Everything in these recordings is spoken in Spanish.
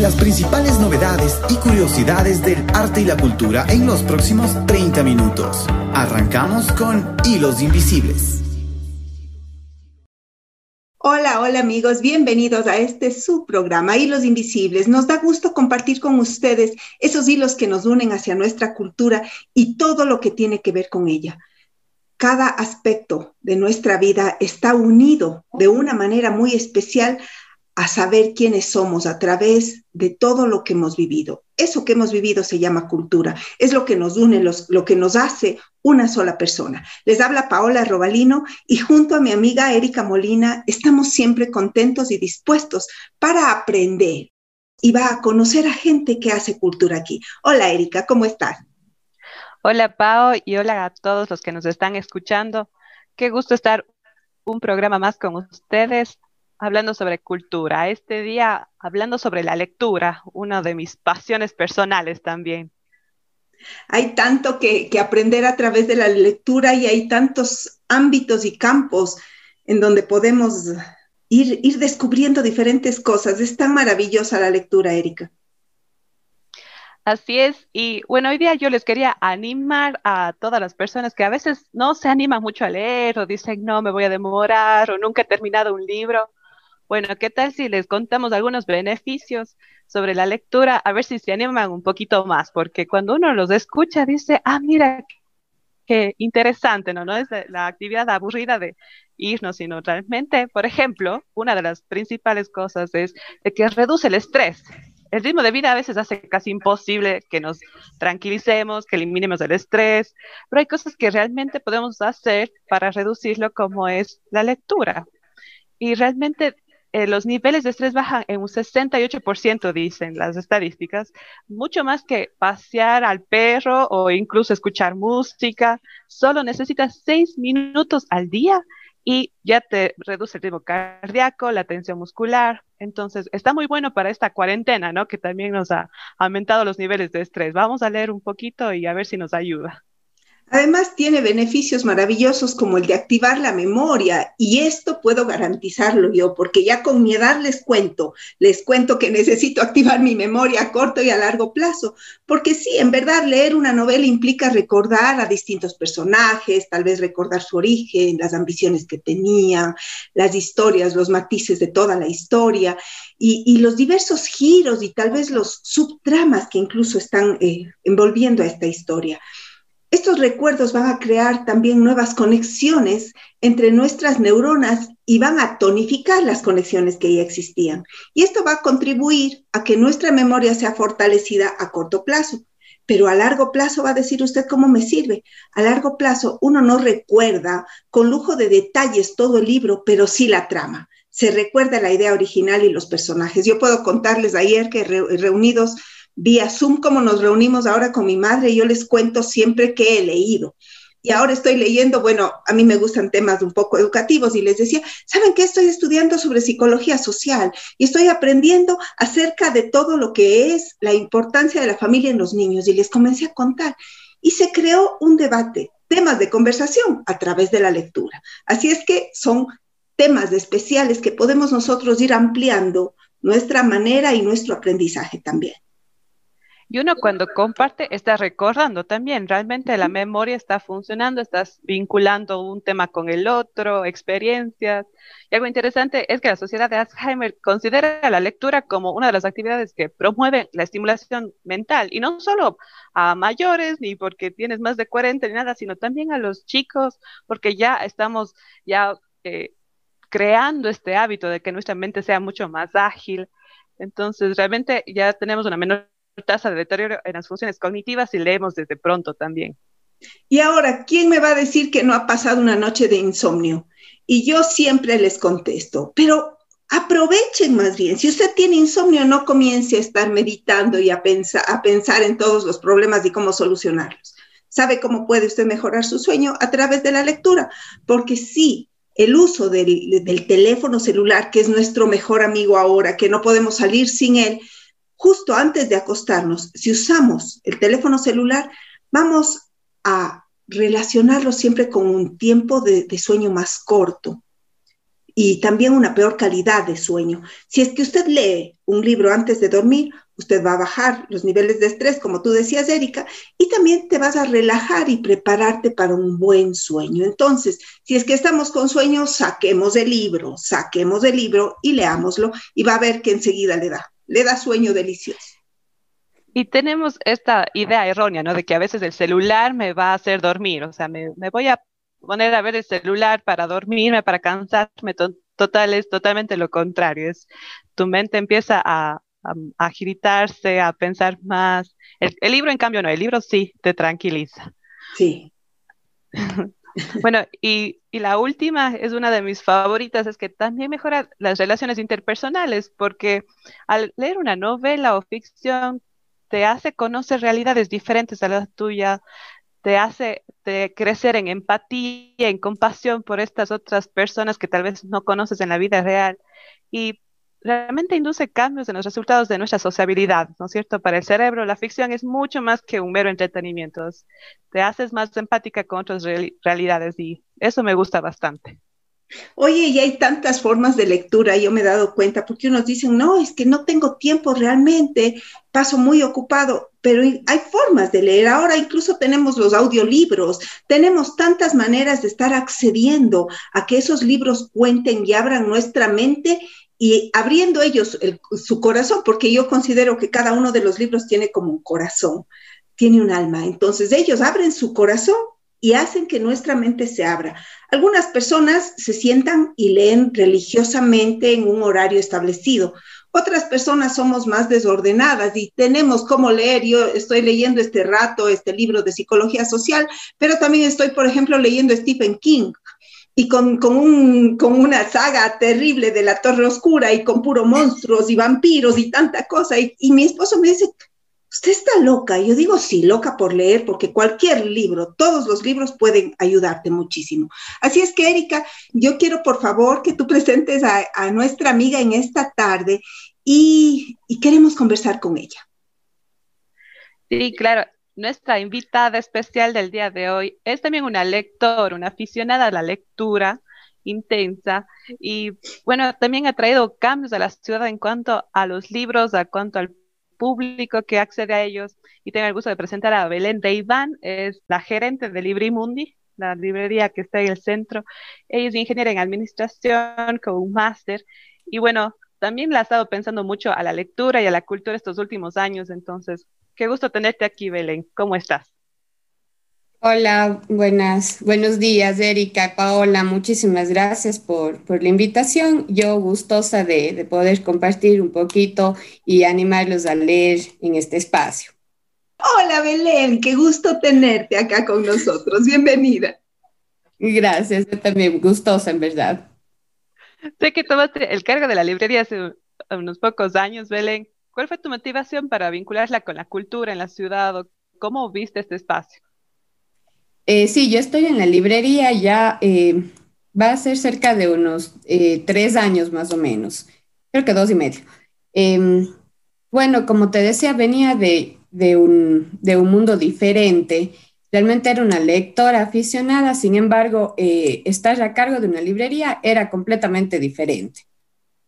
Las principales novedades y curiosidades del arte y la cultura en los próximos 30 minutos. Arrancamos con Hilos Invisibles. Hola, hola amigos, bienvenidos a este subprograma Hilos Invisibles. Nos da gusto compartir con ustedes esos hilos que nos unen hacia nuestra cultura y todo lo que tiene que ver con ella. Cada aspecto de nuestra vida está unido de una manera muy especial a saber quiénes somos a través de todo lo que hemos vivido. Eso que hemos vivido se llama cultura, es lo que nos une, lo que nos hace una sola persona. Les habla Paola Robalino y junto a mi amiga Erika Molina estamos siempre contentos y dispuestos para aprender y va a conocer a gente que hace cultura aquí. Hola Erika, ¿cómo estás? Hola Pao y hola a todos los que nos están escuchando. Qué gusto estar un programa más con ustedes hablando sobre cultura. Este día hablando sobre la lectura, una de mis pasiones personales también. Hay tanto que, aprender a través de la lectura y hay tantos ámbitos y campos en donde podemos ir, ir descubriendo diferentes cosas. Es tan maravillosa la lectura, Erika. Así es, y bueno, hoy día yo les quería animar a todas las personas que a veces no se animan mucho a leer o dicen, no, me voy a demorar o nunca he terminado un libro. Bueno, ¿qué tal si les contamos algunos beneficios sobre la lectura? A ver si se animan un poquito más, porque cuando uno los escucha dice, ah, mira, qué interesante, ¿no? No es la actividad aburrida de irnos, sino realmente, por ejemplo, una de las principales cosas es que reduce el estrés. El ritmo de vida a veces hace casi imposible que nos tranquilicemos, que eliminemos el estrés, pero hay cosas que realmente podemos hacer para reducirlo, como es la lectura. Y realmente eh, los niveles de estrés bajan en un 68%, dicen las estadísticas, mucho más que pasear al perro o incluso escuchar música. Solo necesitas seis minutos al día y ya te reduce el ritmo cardíaco, la tensión muscular. Entonces, está muy bueno para esta cuarentena, ¿no? Que también nos ha aumentado los niveles de estrés. Vamos a leer un poquito y a ver si nos ayuda. Además, tiene beneficios maravillosos como el de activar la memoria y esto puedo garantizarlo yo, porque ya con mi edad les cuento, les cuento que necesito activar mi memoria a corto y a largo plazo, porque sí, en verdad leer una novela implica recordar a distintos personajes, tal vez recordar su origen, las ambiciones que tenía, las historias, los matices de toda la historia y, los diversos giros y tal vez los subtramas que incluso están eh, envolviendo a esta historia. Estos recuerdos van a crear también nuevas conexiones entre nuestras neuronas y van a tonificar las conexiones que ya existían. Y esto va a contribuir a que nuestra memoria sea fortalecida a corto plazo. Pero a largo plazo va a decir usted cómo me sirve. A largo plazo uno no recuerda con lujo de detalles todo el libro, pero sí la trama. Se recuerda la idea original y los personajes. Yo puedo contarles ayer que reunidos vía Zoom, como nos reunimos ahora con mi madre, yo les cuento siempre que he leído. Y ahora estoy leyendo, bueno, a mí me gustan temas un poco educativos y les decía, ¿saben qué? Estoy estudiando sobre psicología social y estoy aprendiendo acerca de todo lo que es la importancia de la familia en los niños y les comencé a contar. Y se creó un debate, temas de conversación a través de la lectura. Así es que son temas especiales que podemos nosotros ir ampliando nuestra manera y nuestro aprendizaje también. Y uno cuando comparte está recordando también, realmente la memoria está funcionando, estás vinculando un tema con el otro, experiencias. Y algo interesante es que la Sociedad de Alzheimer considera la lectura como una de las actividades que promueven la estimulación mental, y no solo a mayores, ni porque tienes más de 40 ni nada, sino también a los chicos, porque ya estamos ya eh, creando este hábito de que nuestra mente sea mucho más ágil. Entonces, realmente ya tenemos una menor tasa de deterioro en las funciones cognitivas y leemos desde pronto también. Y ahora, ¿quién me va a decir que no ha pasado una noche de insomnio? Y yo siempre les contesto, pero aprovechen más bien. Si usted tiene insomnio, no comience a estar meditando y a pensar, en todos los problemas y cómo solucionarlos. ¿Sabe cómo puede usted mejorar su sueño? A través de la lectura, porque sí, el uso del teléfono celular, que es nuestro mejor amigo ahora, que no podemos salir sin él, justo antes de acostarnos, si usamos el teléfono celular, vamos a relacionarlo siempre con un tiempo de, sueño más corto. y también una peor calidad de sueño. Si es que usted lee un libro antes de dormir, usted va a bajar los niveles de estrés, como tú decías, Erika, y también te vas a relajar y prepararte para un buen sueño. Entonces, si es que estamos con sueño, saquemos el libro, saquemos el libro y leámoslo y va a ver que enseguida le da, le da sueño delicioso. Y tenemos esta idea errónea, ¿no? De que a veces el celular me va a hacer dormir, o sea, me, voy a poner a ver el celular para dormirme, para cansarme, total, es totalmente lo contrario, es tu mente empieza a, a, agitarse, a pensar más. El, libro, en cambio, no, el libro sí te tranquiliza. Sí. bueno, y, y, la última es una de mis favoritas, es que también mejora las relaciones interpersonales, porque al leer una novela o ficción te hace conocer realidades diferentes a las tuyas, te hace crecer en empatía, en compasión por estas otras personas que tal vez no conoces en la vida real. Y realmente induce cambios en los resultados de nuestra sociabilidad, ¿no es cierto? Para el cerebro, la ficción es mucho más que un mero entretenimiento. Te haces más empática con otras realidades y eso me gusta bastante. Oye, y hay tantas formas de lectura, yo me he dado cuenta, porque unos dicen, no, es que no tengo tiempo realmente, paso muy ocupado, pero hay formas de leer. Ahora incluso tenemos los audiolibros, tenemos tantas maneras de estar accediendo a que esos libros cuenten y abran nuestra mente y abriendo ellos su corazón, porque yo considero que cada uno de los libros tiene como un corazón, tiene un alma. Entonces ellos abren su corazón y hacen que nuestra mente se abra. Algunas personas se sientan y leen religiosamente en un horario establecido. Otras personas somos más desordenadas y tenemos cómo leer. Yo estoy leyendo este rato este libro de psicología social, pero también estoy, por ejemplo, leyendo Stephen King y con, con, un, con, una saga terrible de la Torre Oscura y con puro monstruos y vampiros y tanta cosa. Y, mi esposo me dice, usted está loca. Y yo digo, sí, loca por leer, porque cualquier libro, todos los libros pueden ayudarte muchísimo. Así es que, Erika, yo quiero por favor que tú presentes a, a nuestra amiga en esta tarde y, y queremos conversar con ella. Sí, claro nuestra invitada especial del día de hoy es también una lectora, una aficionada a la lectura intensa y bueno, también ha traído cambios a la ciudad en cuanto a los libros, a cuanto al público que accede a ellos. Y tengo el gusto de presentar a Belén de Iván, es la gerente de Librimundi, la librería que está en el centro. Ella es ingeniera en administración con un máster y bueno, también la ha estado pensando mucho a la lectura y a la cultura estos últimos años, entonces Qué gusto tenerte aquí, Belén. ¿Cómo estás? Hola, buenas, buenos días, Erika, Paola. Muchísimas gracias por, la invitación. Yo gustosa de, poder compartir un poquito y animarlos a leer en este espacio. Hola, Belén, qué gusto tenerte acá con nosotros. Bienvenida. Gracias, yo también gustosa, en verdad. Sé que tomaste el cargo de la librería hace unos pocos años, Belén. ¿Cuál fue tu motivación para vincularla con la cultura en la ciudad? ¿Cómo viste este espacio? Eh, sí, yo estoy en la librería ya, eh, va a ser cerca de unos eh, tres años más o menos, creo que dos y medio. Em, bueno, como te decía, venía de, un, de, un, mundo diferente. Realmente era una lectora aficionada, sin embargo, estar a cargo de una librería era completamente diferente.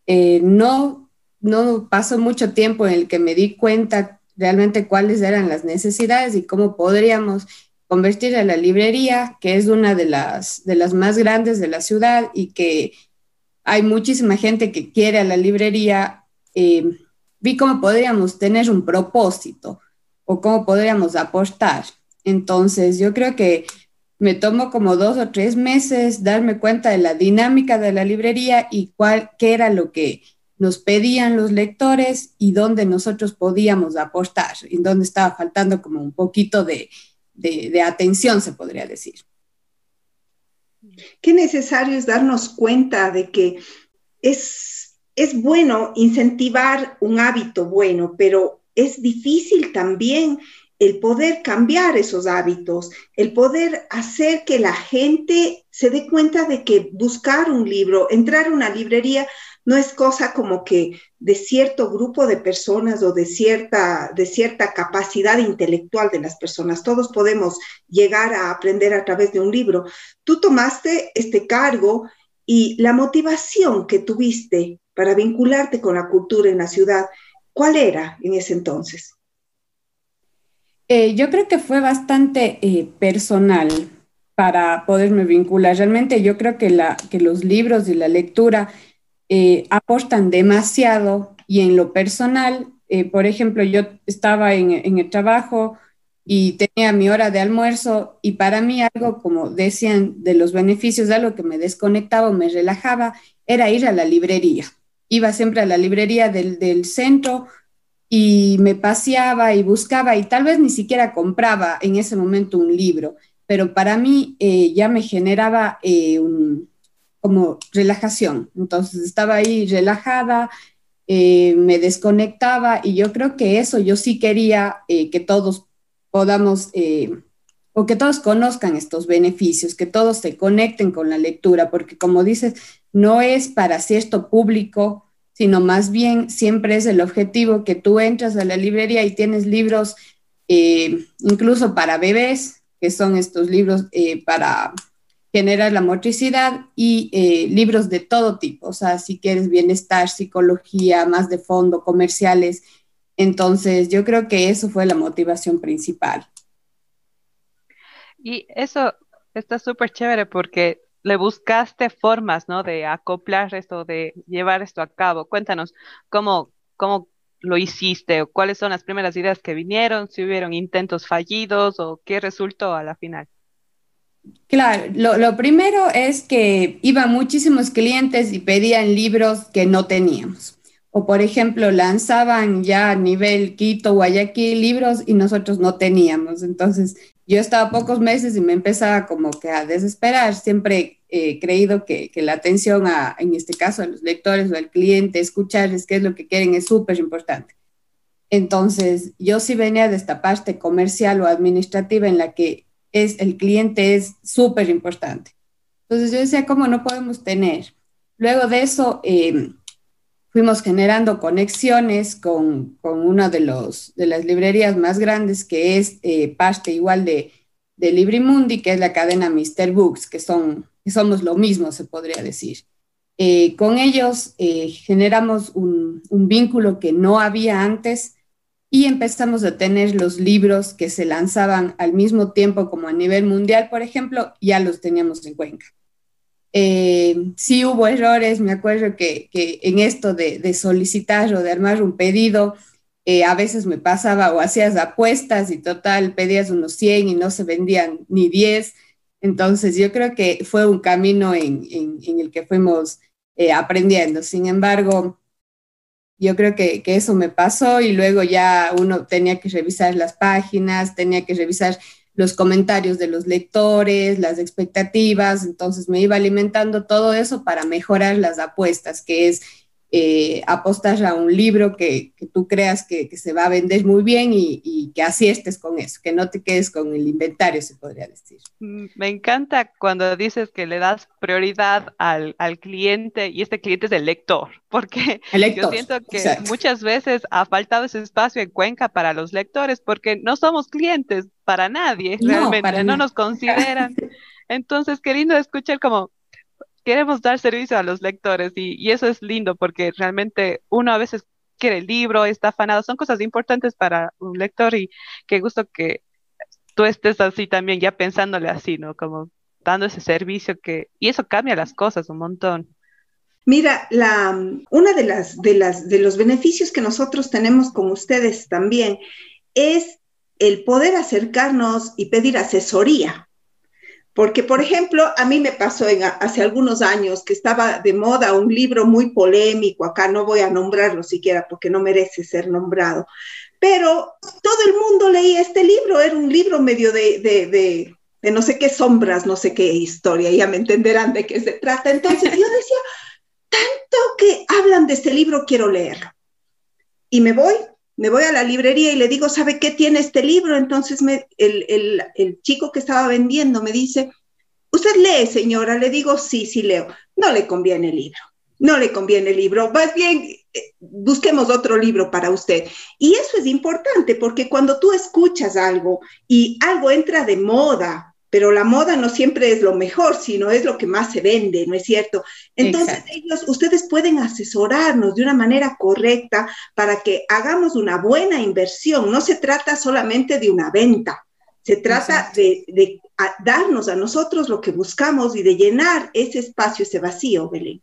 no no pasó mucho tiempo en el que me di cuenta realmente cuáles eran las necesidades y cómo podríamos convertir a la librería, que es una de las, de las más grandes de la ciudad y que hay muchísima gente que quiere a la librería, eh, vi cómo podríamos tener un propósito o cómo podríamos aportar. Entonces, yo creo que me tomó como dos o tres meses darme cuenta de la dinámica de la librería y cuál, qué era lo que nos pedían los lectores y dónde nosotros podíamos aportar, y dónde estaba faltando como un poquito de, atención, se podría decir. Qué necesario es darnos cuenta de que es, es bueno incentivar un hábito bueno, pero es difícil también el poder cambiar esos hábitos, el poder hacer que la gente se dé cuenta de que buscar un libro, entrar a una librería, no es cosa como que de cierto grupo de personas o de cierta, de cierta capacidad intelectual de las personas. Todos podemos llegar a aprender a través de un libro. Tú tomaste este cargo y la motivación que tuviste para vincularte con la cultura en la ciudad, ¿cuál era en ese entonces? Eh, yo creo que fue bastante eh, personal para poderme vincular. Realmente yo creo que, la, que los libros y la lectura eh, aportan demasiado y en lo personal, por ejemplo, yo estaba en, el trabajo y tenía mi hora de almuerzo y para mí algo, como decían, de los beneficios, de algo que me desconectaba o me relajaba, era ir a la librería. Iba siempre a la librería del centro y me paseaba y buscaba y tal vez ni siquiera compraba en ese momento un libro, pero para mí eh, ya me generaba eh, un, como relajación. Entonces estaba ahí relajada, eh, me desconectaba y yo creo que eso yo sí quería que todos podamos o que todos conozcan estos beneficios, que todos se conecten con la lectura, porque como dices, no es para cierto público sino más bien siempre es el objetivo que tú entras a la librería y tienes libros eh, incluso para bebés, que son estos libros eh, para generar la motricidad y eh, libros de todo tipo, o sea, si quieres bienestar, psicología, más de fondo, comerciales. Entonces, yo creo que eso fue la motivación principal. Y eso está súper chévere porque le buscaste formas, ¿no? De acoplar esto, de llevar esto a cabo. Cuéntanos cómo, cómo lo hiciste o cuáles son las primeras ideas que vinieron, si hubieron intentos fallidos o qué resultó a la final. Claro, lo, lo, primero es que iban muchísimos clientes y pedían libros que no teníamos. O por ejemplo, lanzaban ya a nivel Quito, Guayaquil libros y nosotros no teníamos. Entonces, yo estaba pocos meses y me empezaba como que a desesperar. Siempre he creído que, la atención a, en este caso, a los lectores o al cliente, escucharles qué es lo que quieren es súper importante. Entonces, yo sí venía de esta parte comercial o administrativa en la que es, el cliente es súper importante. Entonces yo decía, ¿cómo no podemos tener? Luego de eso, eh, fuimos generando conexiones con, con una de, los, de las librerías más grandes que es eh, parte igual de, de Librimundi, que es la cadena Mr. Books, que, son, que somos lo mismo, se podría decir. Eh, con ellos eh, generamos un, un, vínculo que no había antes y empezamos a tener los libros que se lanzaban al mismo tiempo como a nivel mundial, por ejemplo, ya los teníamos en Cuenca. Eh, sí hubo errores, me acuerdo que, en esto de, solicitar o de armar un pedido, eh, a veces me pasaba o hacías apuestas y total pedías unos 100 y no se vendían ni 10. Entonces yo creo que fue un camino en, el que fuimos eh, aprendiendo. Sin embargo, yo creo que, que, eso me pasó y luego ya uno tenía que revisar las páginas, tenía que revisar los comentarios de los lectores, las expectativas, entonces me iba alimentando todo eso para mejorar las apuestas, que es eh, apostar a un libro que, tú creas que, se va a vender muy bien y, que así estés con eso, que no te quedes con el inventario, se podría decir. Mm, me encanta cuando dices que le das prioridad al, cliente y este cliente es el lector, porque yo siento que muchas veces ha faltado ese espacio en Cuenca para los lectores, porque no somos clientes para nadie, realmente, no nos consideran. Entonces, queriendo escuchar como queremos dar servicio a los lectores y, eso es lindo porque realmente uno a veces quiere el libro, está afanado, son cosas importantes para un lector y qué gusto que tú estés así también, ya pensándole así, ¿no? Como dando ese servicio que, y eso cambia las cosas un montón. Mira, la, una de las, de las, de los beneficios que nosotros tenemos con ustedes también es el poder acercarnos y pedir asesoría porque, por ejemplo, a mí me pasó hace algunos años que estaba de moda un libro muy polémico, acá no voy a nombrarlo siquiera porque no merece ser nombrado, pero todo el mundo leía este libro, era un libro medio de, de, de, no sé qué sombras, no sé qué historia, ya me entenderán de qué se trata. Entonces yo decía, tanto que hablan de este libro, quiero leerlo. Y me voy me voy a la librería y le digo, ¿sabe qué tiene este libro? Entonces me, el, chico que estaba vendiendo me dice, ¿usted lee, señora? Le digo, sí, sí leo. No le conviene el libro, no le conviene el libro. Más bien, eh, busquemos otro libro para usted. Y eso es importante porque cuando tú escuchas algo y algo entra de moda, pero la moda no siempre es lo mejor, sino es lo que más se vende, ¿no es cierto? Entonces, ellos, ustedes pueden asesorarnos de una manera correcta para que hagamos una buena inversión. No se trata solamente de una venta, se trata de, darnos a nosotros lo que buscamos y de llenar ese espacio, ese vacío, Belén.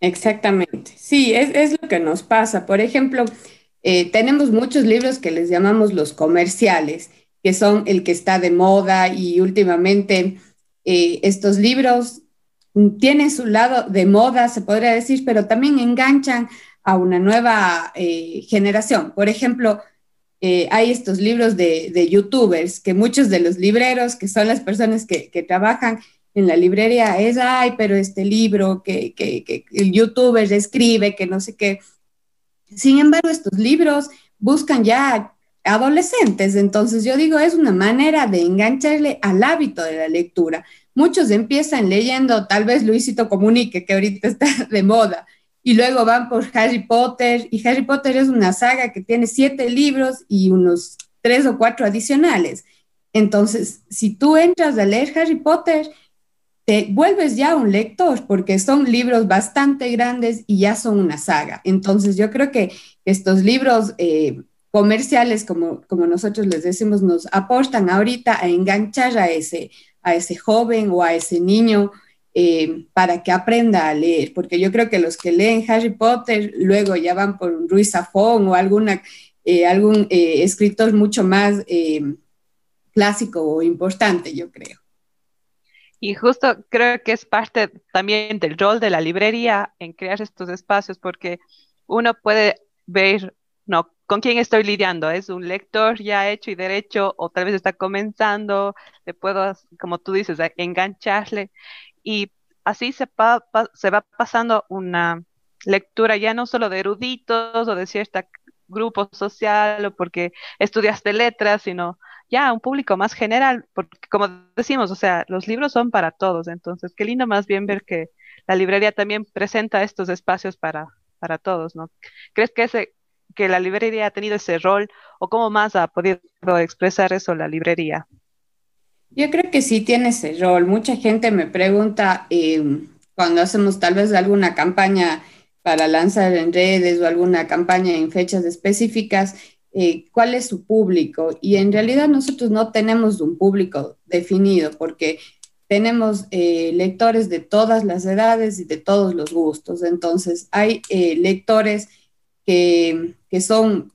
Exactamente. Sí, es, lo que nos pasa. Por ejemplo, eh, tenemos muchos libros que les llamamos los comerciales que son el que está de moda y últimamente eh, estos libros tienen su lado de moda, se podría decir, pero también enganchan a una nueva eh, generación. Por ejemplo, eh, hay estos libros de, youtubers que muchos de los libreros, que son las personas que, trabajan en la librería, es, ay, pero este libro que, que el youtuber escribe, que no sé qué. Sin embargo, estos libros buscan ya adolescentes. Entonces yo digo, es una manera de engancharle al hábito de la lectura. Muchos empiezan leyendo tal vez Luisito Comunique, que ahorita está de moda, y luego van por Harry Potter, y Harry Potter es una saga que tiene siete libros y unos tres o cuatro adicionales. Entonces, si tú entras a leer Harry Potter, te vuelves ya un lector porque son libros bastante grandes y ya son una saga. Entonces, yo creo que estos libros... Eh, comerciales, como, como nosotros les decimos, nos aportan ahorita a enganchar a ese, a ese joven o a ese niño eh, para que aprenda a leer, porque yo creo que los que leen Harry Potter luego ya van por un Ruiz Zafón o alguna, eh, algún eh, escritor mucho más clásico o importante, yo creo. Y justo creo que es parte también del rol de la librería en crear estos espacios, porque uno puede ver no, ¿con quién estoy lidiando? ¿Es un lector ya hecho y derecho o tal vez está comenzando? Le puedo, como tú dices, engancharle y así se, se va pasando una lectura ya no solo de eruditos o de cierto grupo social o porque estudiaste letras, sino ya un público más general, porque como decimos, o sea, los libros son para todos, entonces qué lindo más bien ver que la librería también presenta estos espacios para, para todos, ¿no? ¿Crees que ese que la librería ha tenido ese rol o cómo más ha podido expresar eso la librería? Yo creo que sí tiene ese rol. Mucha gente me pregunta eh, cuando hacemos tal vez alguna campaña para lanzar en redes o alguna campaña en fechas específicas, eh, cuál es su público. Y en realidad nosotros no tenemos un público definido porque tenemos eh, lectores de todas las edades y de todos los gustos. Entonces, hay lectores que, que son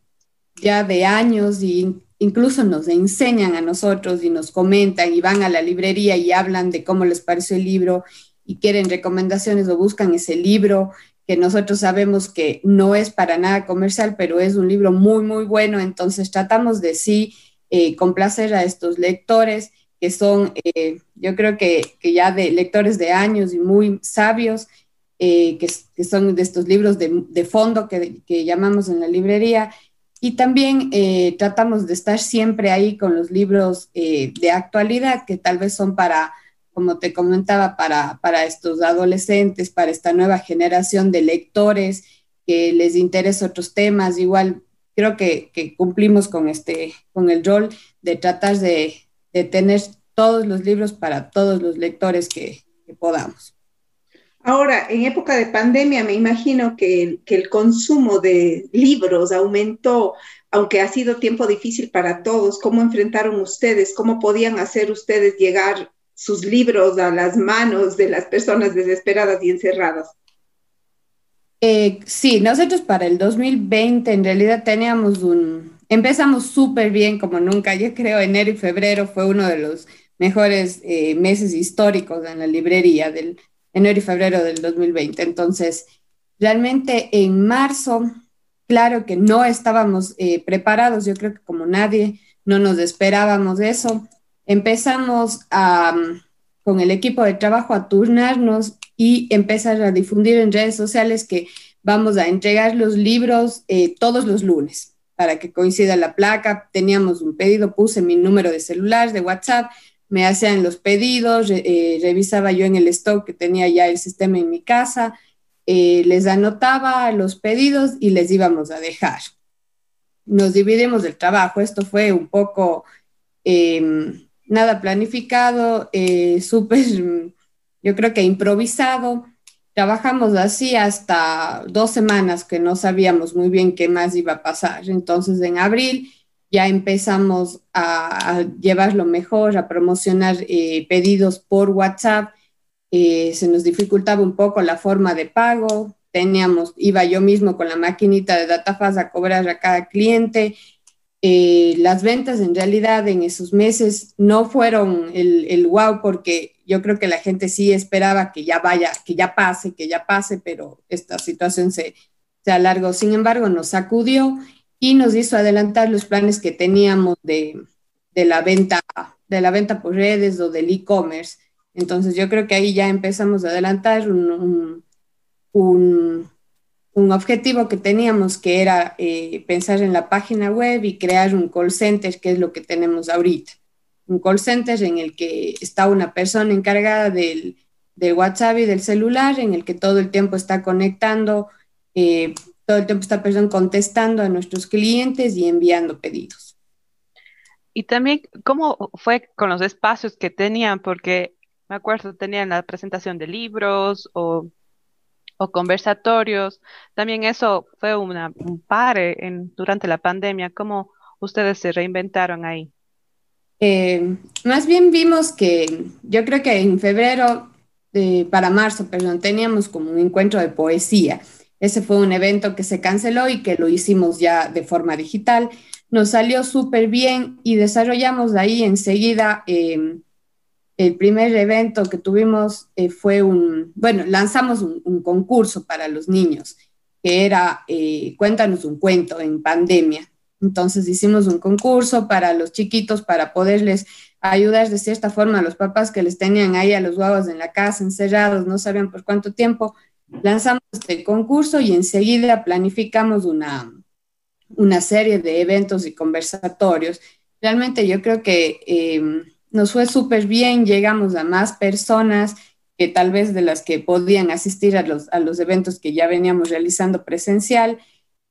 ya de años y incluso nos enseñan a nosotros y nos comentan y van a la librería y hablan de cómo les pareció el libro y quieren recomendaciones o buscan ese libro que nosotros sabemos que no es para nada comercial, pero es un libro muy, muy bueno. Entonces tratamos de sí eh, complacer a estos lectores que son, eh, yo creo que, que, ya de lectores de años y muy sabios eh, que, son de estos libros de, fondo que, llamamos en la librería. Y también eh, tratamos de estar siempre ahí con los libros eh, de actualidad, que tal vez son para, como te comentaba, para, para estos adolescentes, para esta nueva generación de lectores que les interesa otros temas. Igual creo que, cumplimos con, este, con el rol de tratar de, tener todos los libros para todos los lectores que podamos. Ahora, en época de pandemia, me imagino que, el consumo de libros aumentó, aunque ha sido tiempo difícil para todos. ¿Cómo enfrentaron ustedes? ¿Cómo podían hacer ustedes llegar sus libros a las manos de las personas desesperadas y encerradas? Eh, sí, nosotros para el 2020 en realidad teníamos un, empezamos súper bien como nunca. Yo creo enero y febrero fue uno de los mejores eh, meses históricos en la librería del enero y febrero del 2020. Entonces, realmente en marzo, claro que no estábamos eh, preparados, yo creo que como nadie, no nos esperábamos de eso. Empezamos con el equipo de trabajo a turnarnos y empezar a difundir en redes sociales que vamos a entregar los libros eh, todos los lunes para que coincida la placa. Teníamos un pedido, puse mi número de celular, de WhatsApp, me hacían los pedidos, eh, revisaba yo en el stock que tenía ya el sistema en mi casa, eh, les anotaba los pedidos y les íbamos a dejar. Nos dividimos el trabajo, esto fue un poco, em, nada planificado, eh, súper, yo creo que improvisado. Trabajamos así hasta dos semanas que no sabíamos muy bien qué más iba a pasar. Entonces, en abril ya empezamos a, llevarlo mejor, a promocionar eh, pedidos por WhatsApp. Eh, se nos dificultaba un poco la forma de pago. Teníamos, iba yo mismo con la maquinita de DataFast a cobrar a cada cliente. Eh, las ventas en realidad en esos meses no fueron el, el, wow porque yo creo que la gente sí esperaba que ya vaya, que ya pase, que ya pase, pero esta situación se, se alargó. Sin embargo, nos sacudió y nos hizo adelantar los planes que teníamos de, de la venta de la venta por redes o del e-commerce. Entonces yo creo que ahí ya empezamos a adelantar un, un, un, objetivo que teníamos que era eh, pensar en la página web y crear un call center, que es lo que tenemos ahorita. Un call center en el que está una persona encargada del, del WhatsApp y del celular, en el que todo el tiempo está conectando eh, todo el tiempo esta persona contestando a nuestros clientes y enviando pedidos. Y también, ¿cómo fue con los espacios que tenían? Porque me acuerdo, tenían la presentación de libros o, o conversatorios. También eso fue una, un pare en, durante la pandemia. ¿Cómo ustedes se reinventaron ahí? Eh, más bien vimos que yo creo que en febrero, eh, para marzo, perdón, teníamos como un encuentro de poesía ese fue un evento que se canceló y que lo hicimos ya de forma digital. Nos salió súper bien y desarrollamos de ahí enseguida. Em, el primer evento que tuvimos eh, fue un, bueno, lanzamos un, concurso para los niños, que era eh, Cuéntanos un cuento en pandemia. Entonces hicimos un concurso para los chiquitos para poderles ayudar de cierta forma a los papás que les tenían ahí a los guaguas en la casa encerrados, no sabían por cuánto tiempo, lanzamos este concurso y enseguida planificamos una, una serie de eventos y conversatorios. Realmente yo creo que em, nos fue súper bien, llegamos a más personas que tal vez de las que podían asistir a los, a los eventos que ya veníamos realizando presencial.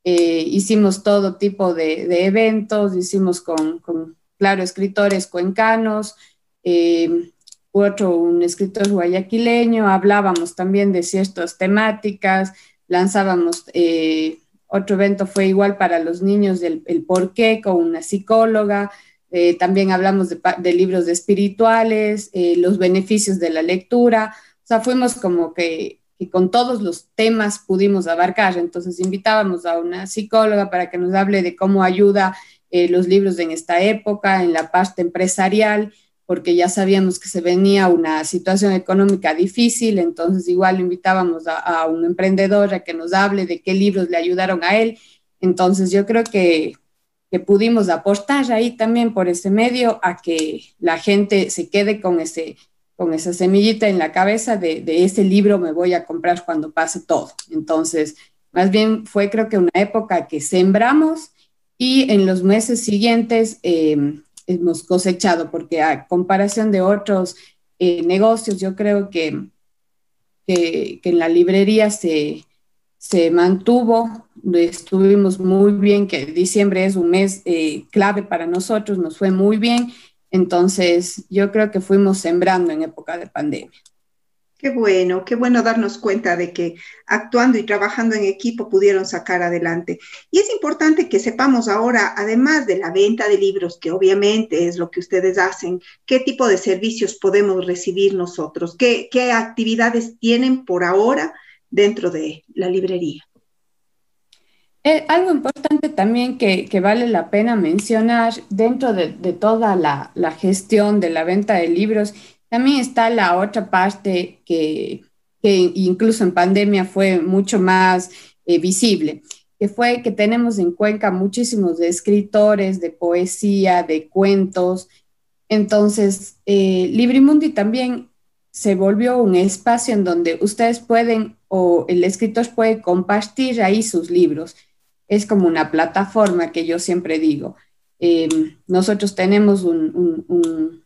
Eh, hicimos todo tipo de, eventos, hicimos con, con, claro, escritores cuencanos, eh, otro, un escritor guayaquileño, hablábamos también de ciertas temáticas, lanzábamos, eh, otro evento fue igual para los niños del el por qué con una psicóloga, eh, también hablamos de, libros espirituales, eh, los beneficios de la lectura, o sea, fuimos como que, con todos los temas pudimos abarcar, entonces invitábamos a una psicóloga para que nos hable de cómo ayuda los libros en esta época, en la parte empresarial, porque ya sabíamos que se venía una situación económica difícil, entonces igual invitábamos a, un emprendedor a que nos hable de qué libros le ayudaron a él. Entonces yo creo que, que pudimos apostar ahí también por ese medio a que la gente se quede con, ese, con esa semillita en la cabeza de, de ese libro me voy a comprar cuando pase todo. Entonces, más bien fue creo que una época que sembramos y en los meses siguientes... Eh, hemos cosechado, porque a comparación de otros eh, negocios, yo creo que, que, en la librería se, se mantuvo, estuvimos muy bien, que diciembre es un mes eh, clave para nosotros, nos fue muy bien, entonces yo creo que fuimos sembrando en época de pandemia. Qué bueno, qué bueno darnos cuenta de que actuando y trabajando en equipo pudieron sacar adelante. Y es importante que sepamos ahora, además de la venta de libros, que obviamente es lo que ustedes hacen, qué tipo de servicios podemos recibir nosotros, qué, actividades tienen por ahora dentro de la librería. Eh, algo importante también que, vale la pena mencionar dentro de, toda la, gestión de la venta de libros también está la otra parte que, que incluso en pandemia fue mucho más eh, visible, que fue que tenemos en Cuenca muchísimos escritores de poesía, de cuentos. Entonces, eh, Librimundi también se volvió un espacio en donde ustedes pueden o el escritor puede compartir ahí sus libros. Es como una plataforma que yo siempre digo. Eh, nosotros tenemos un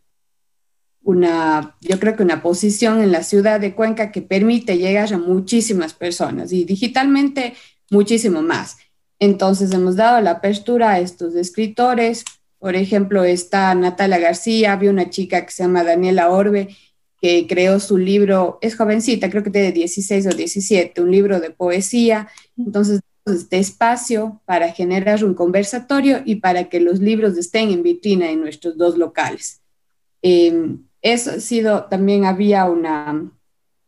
una, yo creo que una posición en la ciudad de Cuenca que permite llegar a muchísimas personas y digitalmente muchísimo más. Entonces hemos dado la apertura a estos escritores, Por ejemplo, está Natalia García, había una chica que se llama Daniela Orbe, que creó su libro, es jovencita, creo que tiene 16 o 17, un libro de poesía. Entonces, este espacio para generar un conversatorio y para que los libros estén en vitrina en nuestros dos locales. Eh, eso ha sido, también había una,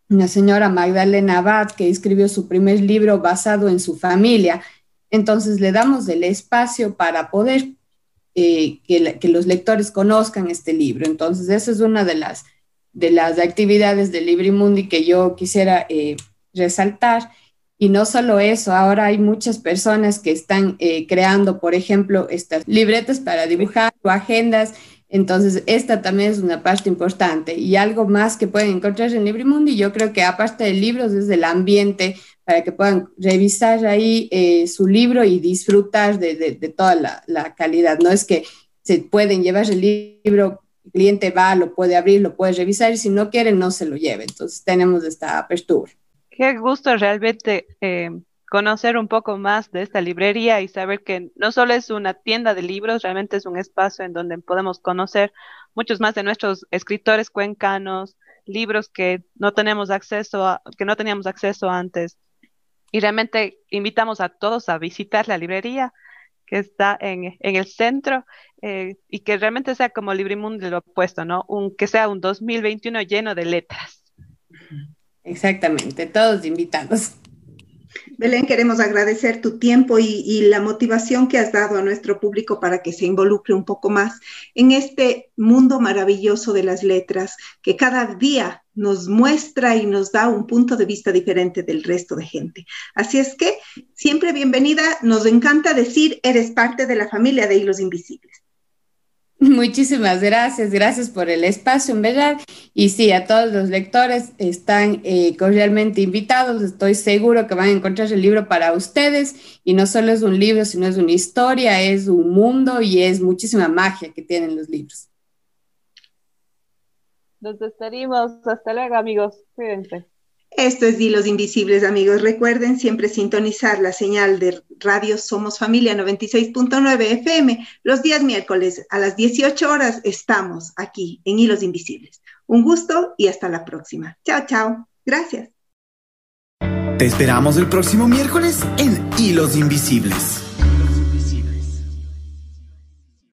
una señora Magdalena Abad que escribió su primer libro basado en su familia. Entonces le damos el espacio para poder eh, que, los lectores conozcan este libro. Entonces esa es una de las, de las actividades de Librimundi que yo quisiera eh, resaltar. Y no solo eso, ahora hay muchas personas que están eh, creando, por ejemplo, estas libretas para dibujar o agendas entonces, esta también es una parte importante y algo más que pueden encontrar en Librimundi, yo creo que aparte de libros es el ambiente para que puedan revisar ahí eh, su libro y disfrutar de, de, toda la, calidad. No es que se pueden llevar el libro, el cliente va, lo puede abrir, lo puede revisar y si no quieren, no se lo lleve. Entonces, tenemos esta apertura. Qué gusto realmente eh, conocer un poco más de esta librería y saber que no solo es una tienda de libros, realmente es un espacio en donde podemos conocer muchos más de nuestros escritores cuencanos, libros que no tenemos acceso a, que no teníamos acceso antes. Y realmente invitamos a todos a visitar la librería que está en, el centro eh, y que realmente sea como Librimundo lo opuesto, ¿no? Un, que sea un 2021 lleno de letras. Exactamente, todos invitados. Belén, queremos agradecer tu tiempo y, la motivación que has dado a nuestro público para que se involucre un poco más en este mundo maravilloso de las letras que cada día nos muestra y nos da un punto de vista diferente del resto de gente. Así es que siempre bienvenida, nos encanta decir, eres parte de la familia de Hilos Invisibles. Muchísimas gracias, gracias por el espacio, en verdad. Y sí, a todos los lectores están eh, cordialmente invitados. Estoy seguro que van a encontrar el libro para ustedes. Y no solo es un libro, sino es una historia, es un mundo y es muchísima magia que tienen los libros. Nos despedimos. Hasta luego, amigos. Cuídense. Esto es Dilos Invisibles, amigos. Recuerden siempre sintonizar la señal de Radio Somos Familia 96.9 FM. Los días miércoles a las 18 horas estamos aquí en Hilos Invisibles. Un gusto y hasta la próxima. Chao, chao. Gracias. Te esperamos el próximo miércoles en Hilos Invisibles.